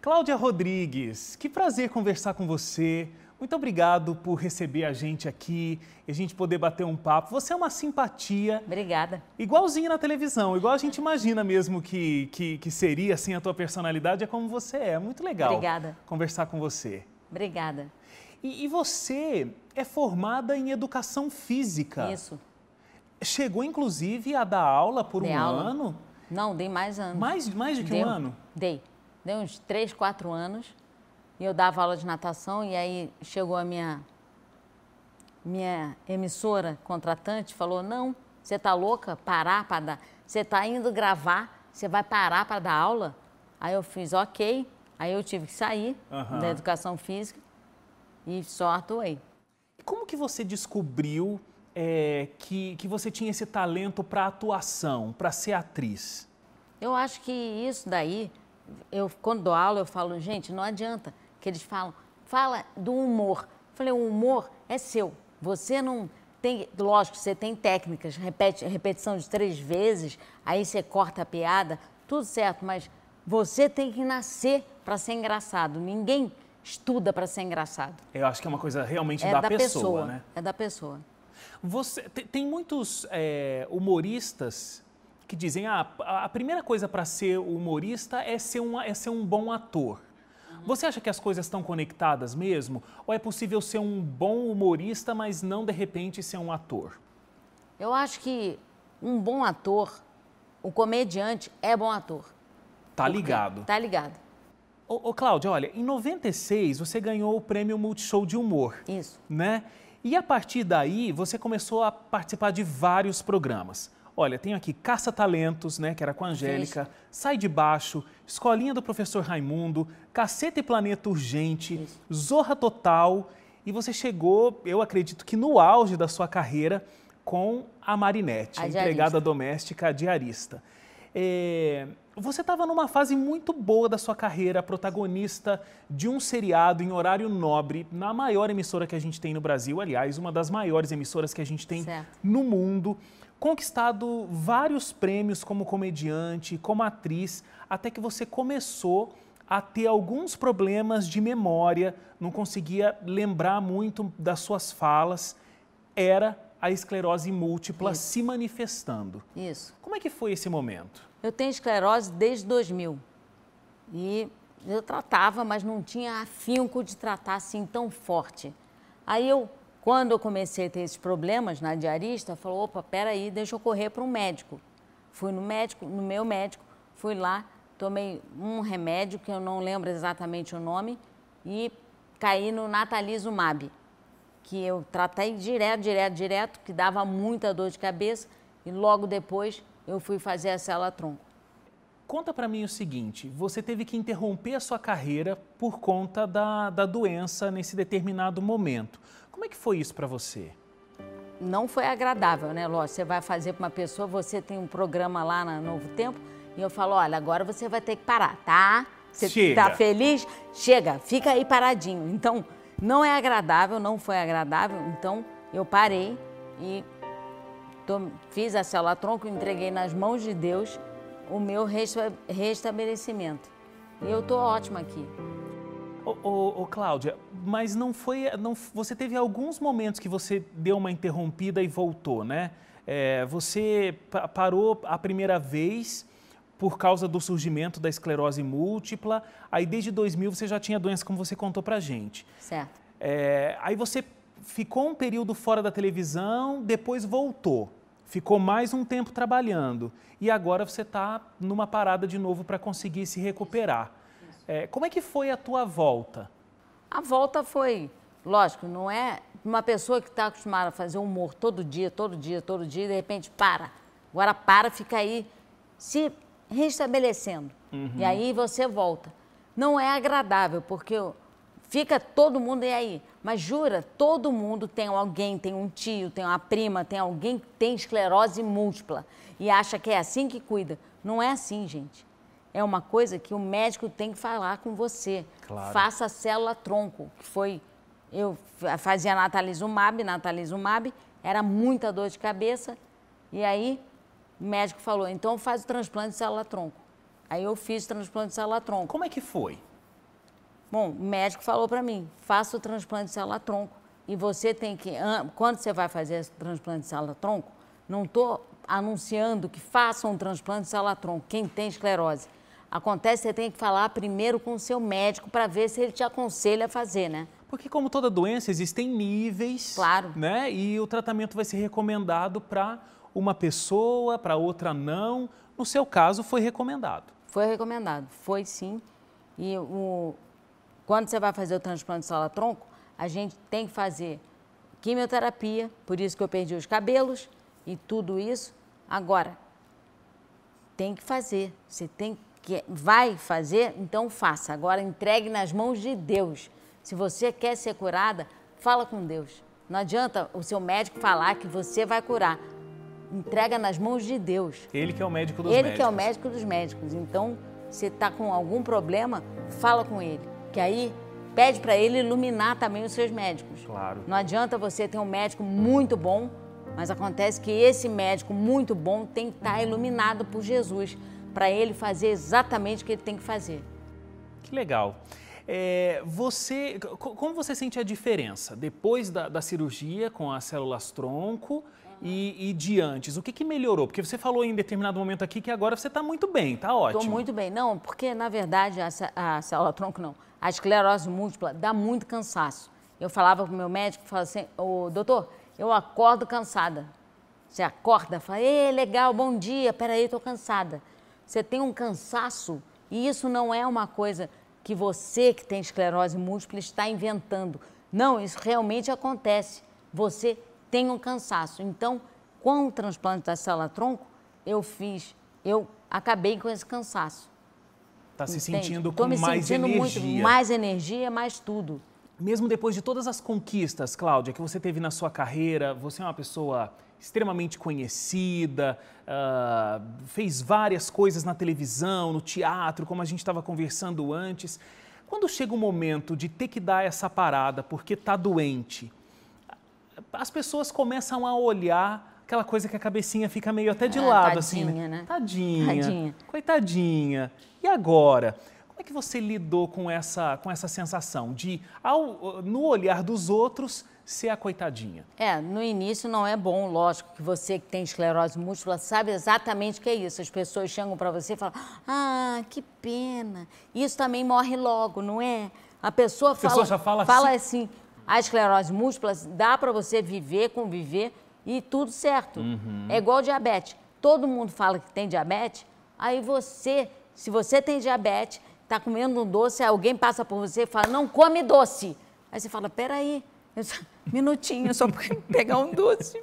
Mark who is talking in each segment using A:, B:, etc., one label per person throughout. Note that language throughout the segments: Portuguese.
A: Cláudia Rodrigues, que prazer conversar com você. Muito obrigado por receber a gente aqui e a gente poder bater um papo. Você é uma simpatia.
B: Obrigada.
A: Igualzinha na televisão, igual a gente imagina mesmo que, que, que seria assim a tua personalidade, é como você é. Muito legal.
B: Obrigada.
A: Conversar com você.
B: Obrigada.
A: E, e você é formada em educação física.
B: Isso.
A: Chegou inclusive a dar aula por
B: Dei
A: um
B: aula.
A: ano?
B: Não, dei mais anos.
A: Mais, mais de que um ano?
B: Dei. Dei uns três, quatro anos. E eu dava aula de natação e aí chegou a minha minha emissora contratante falou: "Não, você tá louca? Parar para dar. Você tá indo gravar, você vai parar para dar aula?" Aí eu fiz: "OK". Aí eu tive que sair
A: Aham.
B: da educação física e só atuei.
A: E Como que você descobriu é, que, que você tinha esse talento para atuação, para ser atriz?
B: Eu acho que isso daí, eu quando dou aula, eu falo, gente, não adianta que eles falam, fala do humor. Eu falei, o humor é seu. Você não tem, lógico, você tem técnicas, repete, repetição de três vezes, aí você corta a piada, tudo certo, mas você tem que nascer para ser engraçado. Ninguém estuda para ser engraçado.
A: Eu acho que é uma coisa realmente
B: É
A: da,
B: da, pessoa,
A: né?
B: é da pessoa.
A: Você te- tem muitos é, humoristas que dizem ah, a primeira coisa para ser humorista é ser, um, é ser um bom ator. Você acha que as coisas estão conectadas mesmo? Ou é possível ser um bom humorista, mas não de repente ser um ator?
B: Eu acho que um bom ator, o comediante é bom ator.
A: Tá ligado?
B: Tá ligado.
A: Ô, ô Cláudia, olha, em 96 você ganhou o prêmio Multishow de Humor.
B: Isso.
A: né? E a partir daí, você começou a participar de vários programas. Olha, tenho aqui Caça Talentos, né, que era com a Angélica, Sai de Baixo, Escolinha do Professor Raimundo, Caceta e Planeta Urgente, Zorra Total, e você chegou, eu acredito que no auge da sua carreira, com a Marinette,
B: A diarista.
A: empregada doméstica, diarista. É, você estava numa fase muito boa da sua carreira, protagonista de um seriado em horário nobre, na maior emissora que a gente tem no Brasil, aliás, uma das maiores emissoras que a gente tem
B: Certo.
A: no mundo, conquistado vários prêmios como comediante, como atriz, até que você começou a ter alguns problemas de memória, não conseguia lembrar muito das suas falas, era a esclerose múltipla
B: Isso.
A: se manifestando.
B: Isso.
A: Como é que foi esse momento?
B: Eu tenho esclerose desde 2000. E eu tratava, mas não tinha afinco de tratar assim tão forte. Aí eu, quando eu comecei a ter esses problemas na diarista, falou, opa, peraí, deixa eu correr para um médico. Fui no médico, no meu médico, fui lá, tomei um remédio que eu não lembro exatamente o nome e caí no natalizumab, que eu tratei direto, direto, direto, que dava muita dor de cabeça e logo depois eu fui fazer a célula tronco.
A: Conta para mim o seguinte: você teve que interromper a sua carreira por conta da, da doença nesse determinado momento. Como é que foi isso para você?
B: Não foi agradável, né? Lógico, você vai fazer para uma pessoa, você tem um programa lá na Novo Tempo e eu falo, olha, agora você vai ter que parar, tá? Você
A: Chega.
B: tá feliz? Chega, fica aí paradinho. Então, não é agradável, não foi agradável. Então, eu parei e fiz a célula tronco, entreguei nas mãos de Deus o meu resta- restabelecimento. E eu tô ótima aqui.
A: Ô, ô, ô, Cláudia, mas não foi. Não, você teve alguns momentos que você deu uma interrompida e voltou, né? É, você pa- parou a primeira vez por causa do surgimento da esclerose múltipla. Aí desde 2000 você já tinha doença, como você contou pra gente.
B: Certo.
A: É, aí você ficou um período fora da televisão, depois voltou. Ficou mais um tempo trabalhando. E agora você está numa parada de novo para conseguir se recuperar. É, como é que foi a tua volta?
B: A volta foi, lógico, não é uma pessoa que está acostumada a fazer humor todo dia, todo dia, todo dia, e de repente para. Agora para, fica aí se restabelecendo. E aí você volta. Não é agradável, porque fica todo mundo e aí. Mas jura, todo mundo tem alguém, tem um tio, tem uma prima, tem alguém que tem esclerose múltipla e acha que é assim que cuida. Não é assim, gente. É uma coisa que o médico tem que falar com você.
A: Claro.
B: Faça a célula tronco, que foi. Eu fa- fazia natalizumab, natalizumab, era muita dor de cabeça. E aí o médico falou: então faz o transplante de célula tronco. Aí eu fiz o transplante de célula tronco.
A: Como é que foi?
B: Bom, o médico falou para mim, faça o transplante de célula-tronco. E você tem que, quando você vai fazer o transplante de célula-tronco, não estou anunciando que façam um transplante de célula-tronco, quem tem esclerose. Acontece que você tem que falar primeiro com o seu médico para ver se ele te aconselha a fazer, né?
A: Porque como toda doença, existem níveis.
B: Claro.
A: Né? E o tratamento vai ser recomendado para uma pessoa, para outra não. No seu caso, foi recomendado.
B: Foi recomendado, foi sim. E o, quando você vai fazer o transplante de célula-tronco, a gente tem que fazer quimioterapia, por isso que eu perdi os cabelos e tudo isso. Agora, tem que fazer. Você tem que vai fazer, então faça. Agora entregue nas mãos de Deus. Se você quer ser curada, fala com Deus. Não adianta o seu médico falar que você vai curar. Entrega nas mãos de Deus.
A: Ele que é o médico dos
B: ele
A: médicos.
B: Ele que é o médico dos médicos. Então, se está com algum problema, fala com ele. Que aí pede para ele iluminar também os seus médicos.
A: Claro.
B: Não adianta você ter um médico muito bom, mas acontece que esse médico muito bom tem que estar tá iluminado por Jesus para ele fazer exatamente o que ele tem que fazer.
A: Que legal. É, você, como você sente a diferença depois da, da cirurgia com as células tronco e, e, de antes? O que, que melhorou? Porque você falou em determinado momento aqui que agora você está muito bem, está ótimo.
B: Estou muito bem. Não, porque na verdade a, a célula tronco não. A esclerose múltipla dá muito cansaço. Eu falava com o meu médico, falava assim, ô, doutor, eu acordo cansada. Você acorda, fala, ei, legal, bom dia, peraí, estou cansada. Você tem um cansaço e isso não é uma coisa que você que tem esclerose múltipla está inventando. Não, isso realmente acontece. Você tem um cansaço. Então, com o transplante da célula-tronco, eu fiz, eu acabei com esse cansaço.
A: Está se sentindo com mais energia. Estou me sentindo
B: muito, mais energia, mais tudo.
A: Mesmo depois de todas as conquistas, Cláudia, que você teve na sua carreira, você é uma pessoa extremamente conhecida, uh, fez várias coisas na televisão, no teatro, como a gente estava conversando antes. Quando chega o momento de ter que dar essa parada porque está doente, as pessoas começam a olhar aquela coisa que a cabecinha fica meio até de
B: é,
A: lado,
B: tadinha,
A: assim,
B: né? né?
A: Tadinha, tadinha, coitadinha. E agora? Como é que você lidou com essa, com essa sensação de, ao, no olhar dos outros, ser a coitadinha?
B: É, no início não é bom, lógico, que você que tem esclerose múltipla sabe exatamente o que é isso. As pessoas chegam para você e falam, ah, que pena. Isso também morre logo, não é? A pessoa, a fala, pessoa já fala, fala assim. assim, a esclerose múltipla dá para você viver, conviver e tudo certo. Uhum. É igual diabetes. Todo mundo fala que tem diabetes, aí você, se você tem diabetes, está comendo um doce, alguém passa por você e fala, não come doce. Aí você fala, peraí, só, minutinho, só para pegar um doce.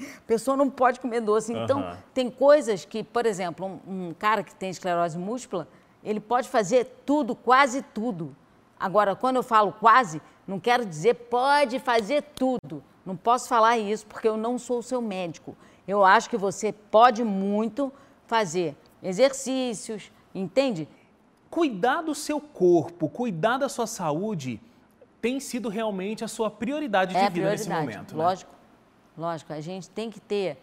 B: A pessoa não pode comer doce. Então, uhum. tem coisas que, por exemplo, um, um cara que tem esclerose múltipla, ele pode fazer tudo, quase tudo. Agora, quando eu falo quase, não quero dizer pode fazer tudo. Não posso falar isso porque eu não sou o seu médico. Eu acho que você pode muito fazer exercícios, entende?
A: Cuidar do seu corpo, cuidar da sua saúde tem sido realmente a sua prioridade de
B: é
A: vida
B: prioridade,
A: nesse momento.
B: Né? Lógico, lógico. A gente tem que ter.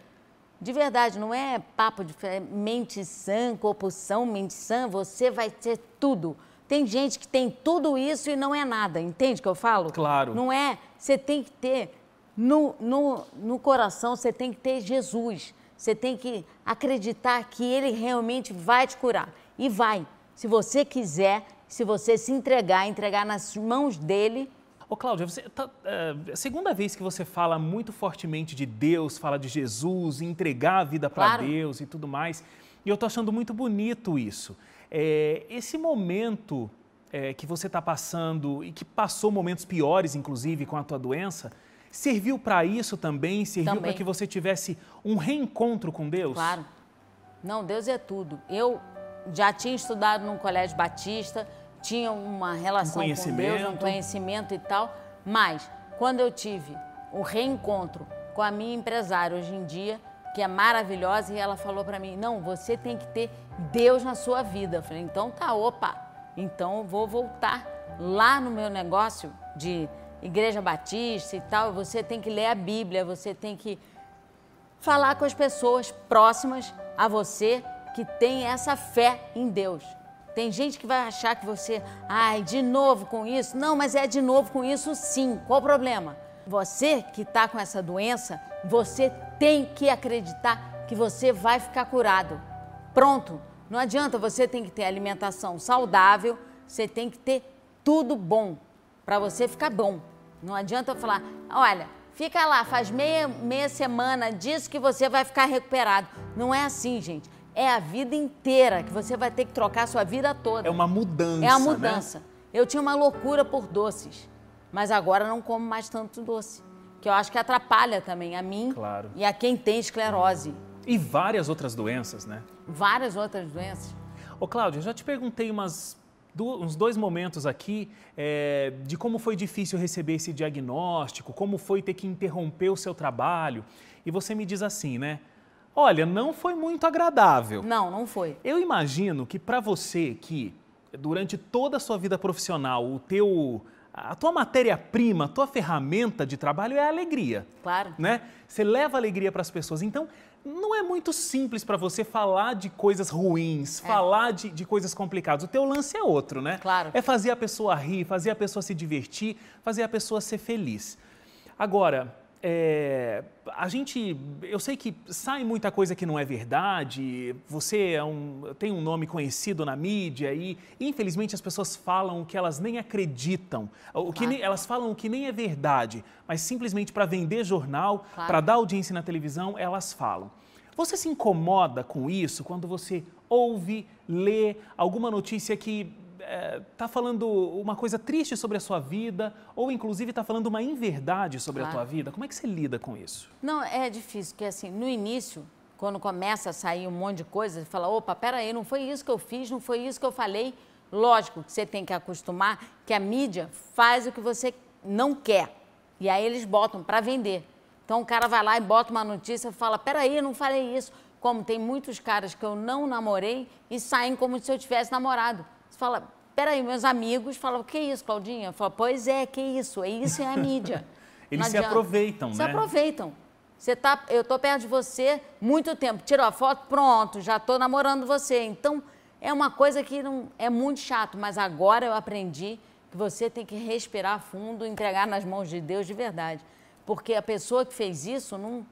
B: De verdade, não é papo de mente sã, corpo sã, mente sã, você vai ter tudo. Tem gente que tem tudo isso e não é nada, entende o que eu falo?
A: Claro.
B: Não é. Você tem que ter, no, no, no coração, você tem que ter Jesus. Você tem que acreditar que Ele realmente vai te curar. E vai se você quiser, se você se entregar, entregar nas mãos dele.
A: Ô Cláudia, você tá, é a segunda vez que você fala muito fortemente de Deus, fala de Jesus, entregar a vida para claro. Deus e tudo mais. E eu estou achando muito bonito isso. É, esse momento é, que você está passando e que passou momentos piores, inclusive, com a tua doença, serviu para isso também? Serviu para que você tivesse um reencontro com Deus?
B: Claro. Não, Deus é tudo. Eu já tinha estudado num colégio batista, tinha uma relação um com Deus, um conhecimento e tal, mas quando eu tive o reencontro com a minha empresária hoje em dia, que é maravilhosa, e ela falou para mim: "Não, você tem que ter Deus na sua vida". Eu falei: "Então tá, opa. Então eu vou voltar lá no meu negócio de igreja batista e tal, você tem que ler a Bíblia, você tem que falar com as pessoas próximas a você que tem essa fé em Deus. Tem gente que vai achar que você, ai, de novo com isso. Não, mas é de novo com isso sim. Qual o problema? Você que está com essa doença, você tem que acreditar que você vai ficar curado. Pronto. Não adianta, você tem que ter alimentação saudável, você tem que ter tudo bom para você ficar bom. Não adianta eu falar, olha, fica lá, faz meia, meia semana disso que você vai ficar recuperado. Não é assim, gente. É a vida inteira que você vai ter que trocar a sua vida toda.
A: É uma mudança.
B: É a
A: né?
B: mudança. Né? Eu tinha uma loucura por doces, mas agora não como mais tanto doce. Que eu acho que atrapalha também a mim
A: claro.
B: e a quem tem esclerose.
A: E várias outras doenças, né?
B: Várias outras doenças.
A: Ô, Cláudia, já te perguntei umas, uns dois momentos aqui é, de como foi difícil receber esse diagnóstico, como foi ter que interromper o seu trabalho. E você me diz assim, né? Olha, não foi muito agradável.
B: Não, não foi.
A: Eu imagino que para você que durante toda a sua vida profissional, o teu a tua matéria-prima, a tua ferramenta de trabalho é a alegria.
B: Claro.
A: Né? Você leva alegria para as pessoas. Então, não é muito simples para você falar de coisas ruins, é. falar de, de coisas complicadas. O teu lance é outro, né?
B: Claro.
A: É fazer a pessoa rir, fazer a pessoa se divertir, fazer a pessoa ser feliz. Agora, é, a gente, eu sei que sai muita coisa que não é verdade. Você é um, tem um nome conhecido na mídia e, infelizmente, as pessoas falam o que elas nem acreditam, o que nem, elas falam o que nem é verdade, mas simplesmente para vender jornal, claro. para dar audiência na televisão, elas falam. Você se incomoda com isso quando você ouve, lê alguma notícia que está é, falando uma coisa triste sobre a sua vida ou inclusive está falando uma inverdade sobre claro. a tua vida? Como é que você lida com isso?
B: Não, é difícil, porque assim, no início, quando começa a sair um monte de coisa, você fala, opa, peraí, não foi isso que eu fiz, não foi isso que eu falei. Lógico que você tem que acostumar que a mídia faz o que você não quer. E aí eles botam para vender. Então o cara vai lá e bota uma notícia e fala, peraí, eu não falei isso. Como tem muitos caras que eu não namorei e saem como se eu tivesse namorado. Fala, peraí, meus amigos falavam, que isso, Claudinha? Eu falo, pois é, que isso, é isso é a mídia.
A: Eles se aproveitam,
B: se
A: né?
B: Se aproveitam. Você tá, eu tô perto de você muito tempo, tirou a foto, pronto, já tô namorando você. Então, é uma coisa que não é muito chato, mas agora eu aprendi que você tem que respirar fundo, entregar nas mãos de Deus de verdade. Porque a pessoa que fez isso, não,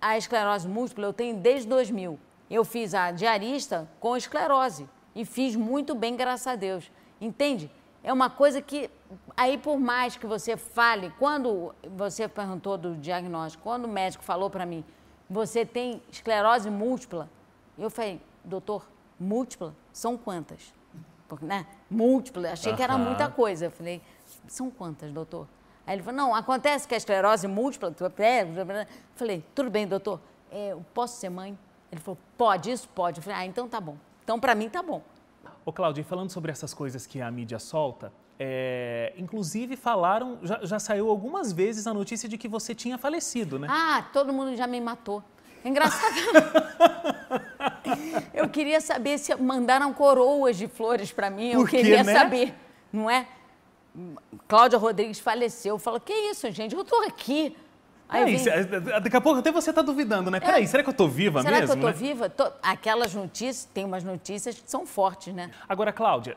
B: a esclerose múltipla eu tenho desde 2000. Eu fiz a diarista com esclerose e fiz muito bem, graças a Deus. Entende? É uma coisa que, aí por mais que você fale, quando você perguntou do diagnóstico, quando o médico falou para mim, você tem esclerose múltipla, eu falei, doutor, múltipla? São quantas? Porque, né? Múltipla, achei que era muita coisa. Eu falei, são quantas, doutor? Aí ele falou, não, acontece que a esclerose múltipla... Eu falei, tudo bem, doutor, é, eu posso ser mãe? Ele falou, pode, isso pode. Eu falei, ah, então tá bom. Então, para mim, tá bom.
A: Ô, Cláudia, falando sobre essas coisas que a mídia solta, é, inclusive falaram, já, já, saiu algumas vezes a notícia de que você tinha falecido, né?
B: Ah, todo mundo já me matou. Engraçado. eu queria saber se mandaram coroas de flores para mim. Eu queria né? saber, não é? Cláudia Rodrigues faleceu. Eu falo, que isso, gente? Eu estou aqui.
A: Aí vem... daqui a pouco até você está duvidando, né? É. Peraí, será que eu estou viva
B: será
A: mesmo?
B: Será que eu
A: estou
B: né? viva? Tô... Aquelas notícias, tem umas notícias que são fortes, né?
A: Agora, Cláudia,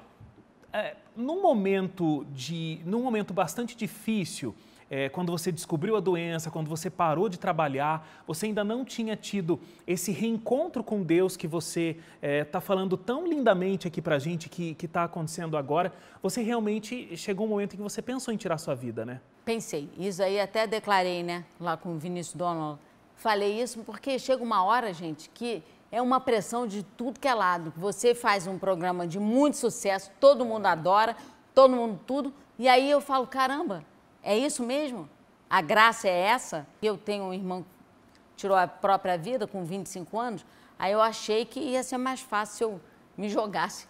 A: é, num momento de, num momento bastante difícil, é, quando você descobriu a doença, quando você parou de trabalhar, você ainda não tinha tido esse reencontro com Deus que você está é, tá falando tão lindamente aqui para a gente que está acontecendo agora, você realmente chegou um momento em que você pensou em tirar sua vida, né?
B: Pensei. Isso aí até declarei, né, lá com o Vinícius Donald. Falei isso porque chega uma hora, gente, que é uma pressão de tudo que é lado. Você faz um programa de muito sucesso, todo mundo adora, todo mundo tudo, e aí eu falo, caramba, é isso mesmo? A graça é essa? Eu tenho um irmão que tirou a própria vida com 25 anos, aí eu achei que ia ser mais fácil se eu me jogasse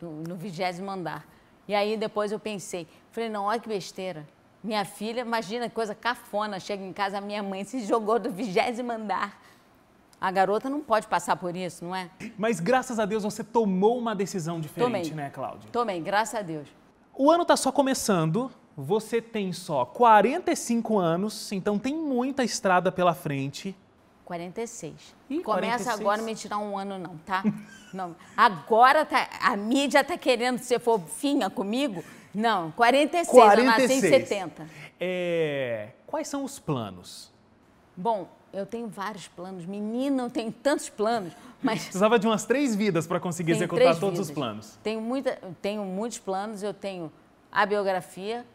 B: no vigésimo andar. E aí depois eu pensei, falei, não, olha que besteira. Minha filha, imagina que coisa cafona, chega em casa, a minha mãe se jogou do vigésimo andar. A garota não pode passar por isso, não é?
A: Mas graças a Deus você tomou uma decisão diferente,
B: Tomei.
A: né, Cláudia?
B: Tomei, graças a Deus.
A: O ano está só começando, você tem só 45 anos, então tem muita estrada pela frente.
B: 46.
A: Ih,
B: Começa
A: 46.
B: agora a me tirar um ano, não, tá? não. Agora tá, a mídia tá querendo ser fofinha comigo. Não, 46, eu nasci em 70.
A: É, quais são os planos?
B: Bom, eu tenho vários planos. Menina, eu tenho tantos planos, mas
A: Precisava de umas três vidas para conseguir
B: tenho
A: executar todos
B: vidas.
A: os planos.
B: Tenho, muita, tenho muitos planos. Eu tenho a biografia,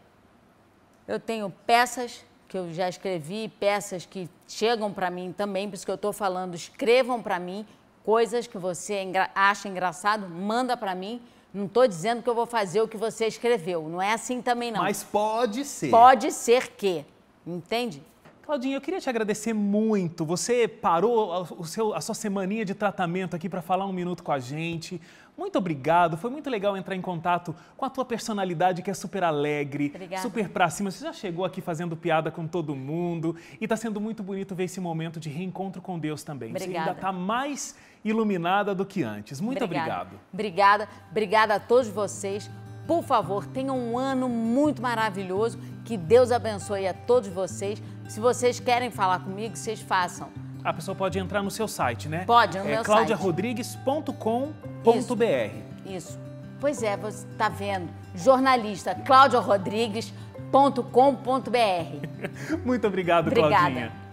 B: eu tenho peças que eu já escrevi, peças que chegam para mim também, por isso que eu estou falando, escrevam para mim coisas que você engra- acha engraçado, manda para mim. Não estou dizendo que eu vou fazer o que você escreveu, não é assim também não.
A: Mas pode ser.
B: Pode ser que, entende?
A: Claudinha, eu queria te agradecer muito. Você parou o seu, a sua semaninha de tratamento aqui para falar um minuto com a gente. Muito obrigado. Foi muito legal entrar em contato com a tua personalidade que é super alegre,
B: Obrigada.
A: super pra cima. Você já chegou aqui fazendo piada com todo mundo e está sendo muito bonito ver esse momento de reencontro com Deus também. Você ainda
B: Obrigada.
A: está mais iluminada do que antes. Muito
B: Obrigada.
A: obrigado.
B: Obrigada, obrigada a todos vocês. Por favor, tenham um ano muito maravilhoso. Que Deus abençoe a todos vocês. Se vocês querem falar comigo, vocês façam.
A: A pessoa pode entrar no seu site, né?
B: Pode, no
A: é
B: meu
A: claudiarodrigues.com.br.
B: Isso. Pois é, você está vendo. Jornalista claudiarodrigues.com.br.
A: Muito obrigado,
B: Obrigada.
A: Claudinha.